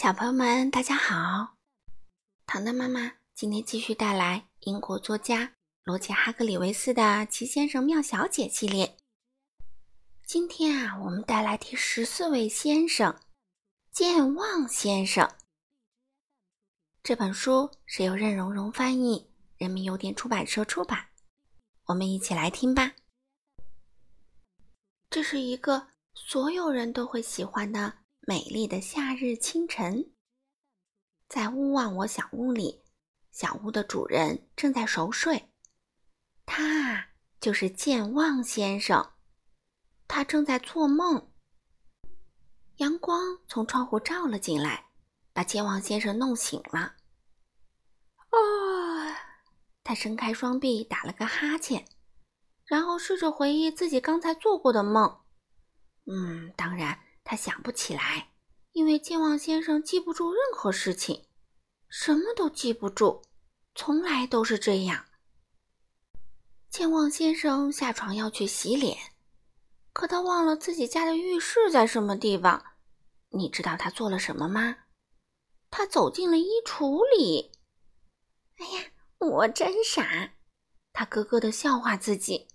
小朋友们，大家好！糖糖妈妈今天继续带来英国作家罗杰·哈格里维斯的《奇先生妙小姐》系列。今天啊，我们带来第十四位先生——健忘先生。这本书是由任溶溶翻译，人民邮电出版社出版。我们一起来听吧。这是一个所有人都会喜欢的。美丽的夏日清晨，在勿忘我小屋里，小屋的主人正在熟睡。他就是健忘先生，他正在做梦。阳光从窗户照了进来，把健忘先生弄醒了。啊！他伸开双臂，打了个哈欠，然后试着回忆自己刚才做过的梦。嗯，当然。他想不起来，因为健忘先生记不住任何事情，什么都记不住，从来都是这样。健忘先生下床要去洗脸，可他忘了自己家的浴室在什么地方。你知道他做了什么吗？他走进了衣橱里。哎呀，我真傻！他咯咯的笑话自己。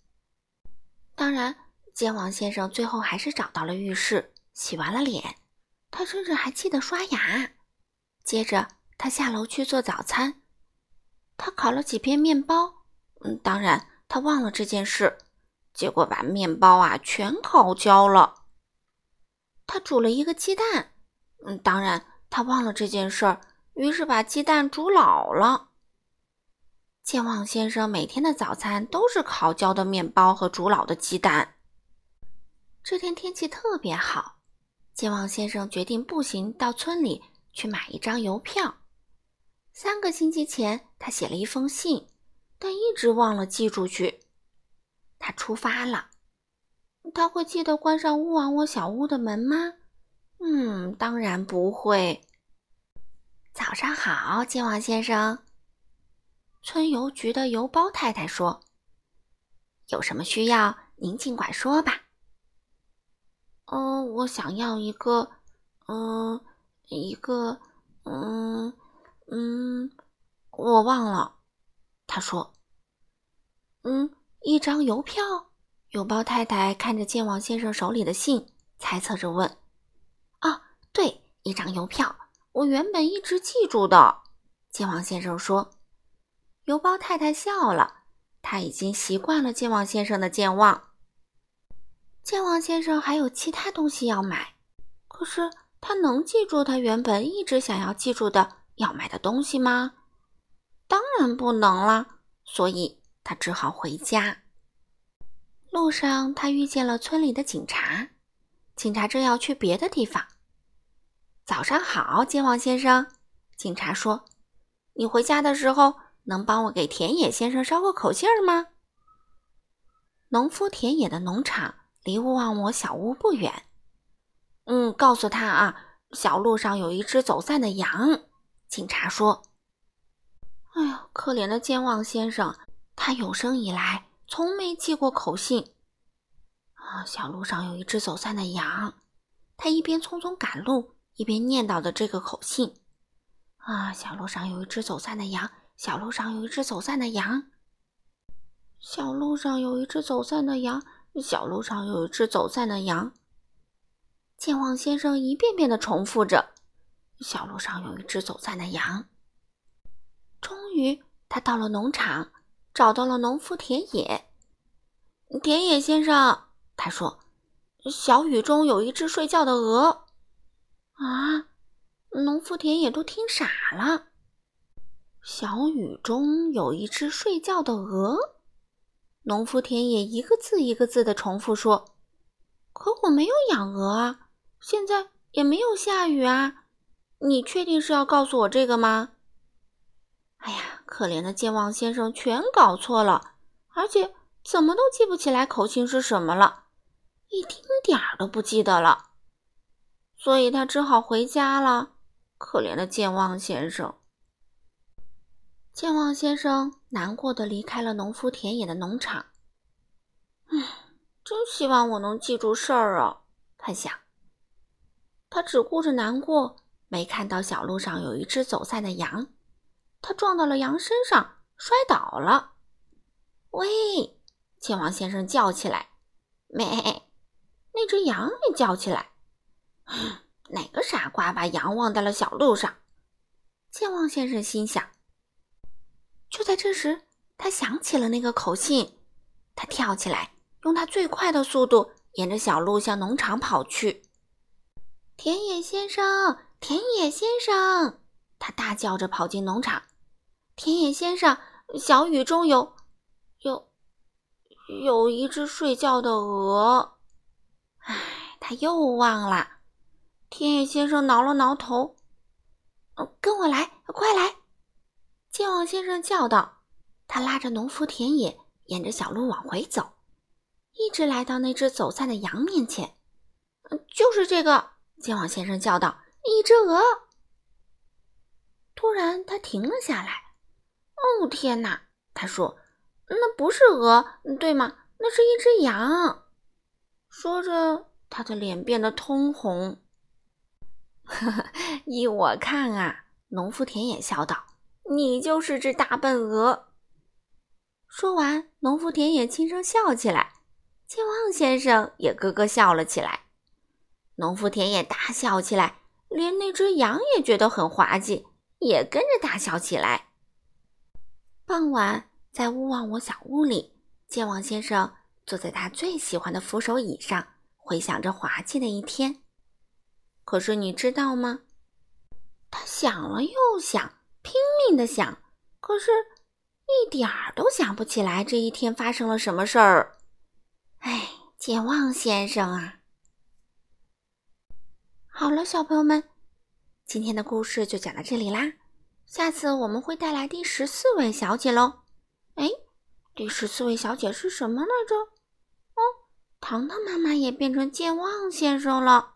当然，健忘先生最后还是找到了浴室。洗完了脸，他甚至还记得刷牙。接着，他下楼去做早餐。他烤了几片面包，嗯，当然他忘了这件事，结果把面包啊全烤焦了。他煮了一个鸡蛋，嗯，当然他忘了这件事儿，于是把鸡蛋煮老了。健忘先生每天的早餐都是烤焦的面包和煮老的鸡蛋。这天天气特别好。健忘先生决定步行到村里去买一张邮票。三个星期前，他写了一封信，但一直忘了寄出去。他出发了。他会记得关上乌王窝小屋的门吗？嗯，当然不会。早上好，健忘先生。村邮局的邮包太太说：“有什么需要，您尽管说吧。”嗯，我想要一个，嗯，一个，嗯，嗯，我忘了。他说：“嗯，一张邮票。”邮包太太看着健忘先生手里的信，猜测着问：“啊，对，一张邮票。我原本一直记住的。”健忘先生说。邮包太太笑了，他已经习惯了健忘先生的健忘。健忘先生还有其他东西要买，可是他能记住他原本一直想要记住的要买的东西吗？当然不能了，所以他只好回家。路上，他遇见了村里的警察，警察正要去别的地方。早上好，健忘先生，警察说：“你回家的时候能帮我给田野先生捎个口信儿吗？”农夫田野的农场。离勿忘我小屋不远。嗯，告诉他啊，小路上有一只走散的羊。警察说：“哎呀，可怜的健忘先生，他有生以来从没寄过口信。啊，小路上有一只走散的羊。”他一边匆匆赶路，一边念叨着这个口信。啊，小路上有一只走散的羊，小路上有一只走散的羊，小路上有一只走散的羊。小路上有一只走散的羊。健忘先生一遍遍的重复着：“小路上有一只走散的羊。”终于，他到了农场，找到了农夫田野。田野先生，他说：“小雨中有一只睡觉的鹅。”啊！农夫田野都听傻了。小雨中有一只睡觉的鹅。农夫田野一个字一个字的重复说：“可我没有养鹅啊，现在也没有下雨啊，你确定是要告诉我这个吗？”哎呀，可怜的健忘先生全搞错了，而且怎么都记不起来口信是什么了，一丁点儿都不记得了，所以他只好回家了。可怜的健忘先生。健忘先生难过的离开了农夫田野的农场。唉，真希望我能记住事儿啊！他想。他只顾着难过，没看到小路上有一只走散的羊，他撞到了羊身上，摔倒了。喂！健忘先生叫起来：“咩！”那只羊也叫起来：“哪个傻瓜把羊忘在了小路上？”健忘先生心想。就在这时，他想起了那个口信，他跳起来，用他最快的速度沿着小路向农场跑去。田野先生，田野先生，他大叫着跑进农场。田野先生，小雨中有，有，有一只睡觉的鹅。唉，他又忘了。田野先生挠了挠头，跟我来，快来！健忘先生叫道。他拉着农夫田野，沿着小路往回走，一直来到那只走散的羊面前。就是这个。健忘先生叫道：“一只鹅！”突然，他停了下来。“哦，天哪！”他说，“那不是鹅，对吗？那是一只羊。”说着，他的脸变得通红。“依我看啊！”农夫田野笑道，“你就是只大笨鹅。”说完，农夫田野轻声笑起来，健忘先生也咯咯笑了起来。农夫田野大笑起来，连那只羊也觉得很滑稽，也跟着大笑起来。傍晚，在勿忘我小屋里，健忘先生坐在他最喜欢的扶手椅上，回想着滑稽的一天。可是你知道吗？他想了又想，的想，可是一点儿都想不起来这一天发生了什么事儿。哎，健忘先生啊！好了，小朋友们，今天的故事就讲到这里啦。下次我们会带来第十四位小姐喽。哎，第十四位小姐是什么来着？哦，糖糖妈妈也变成健忘先生了。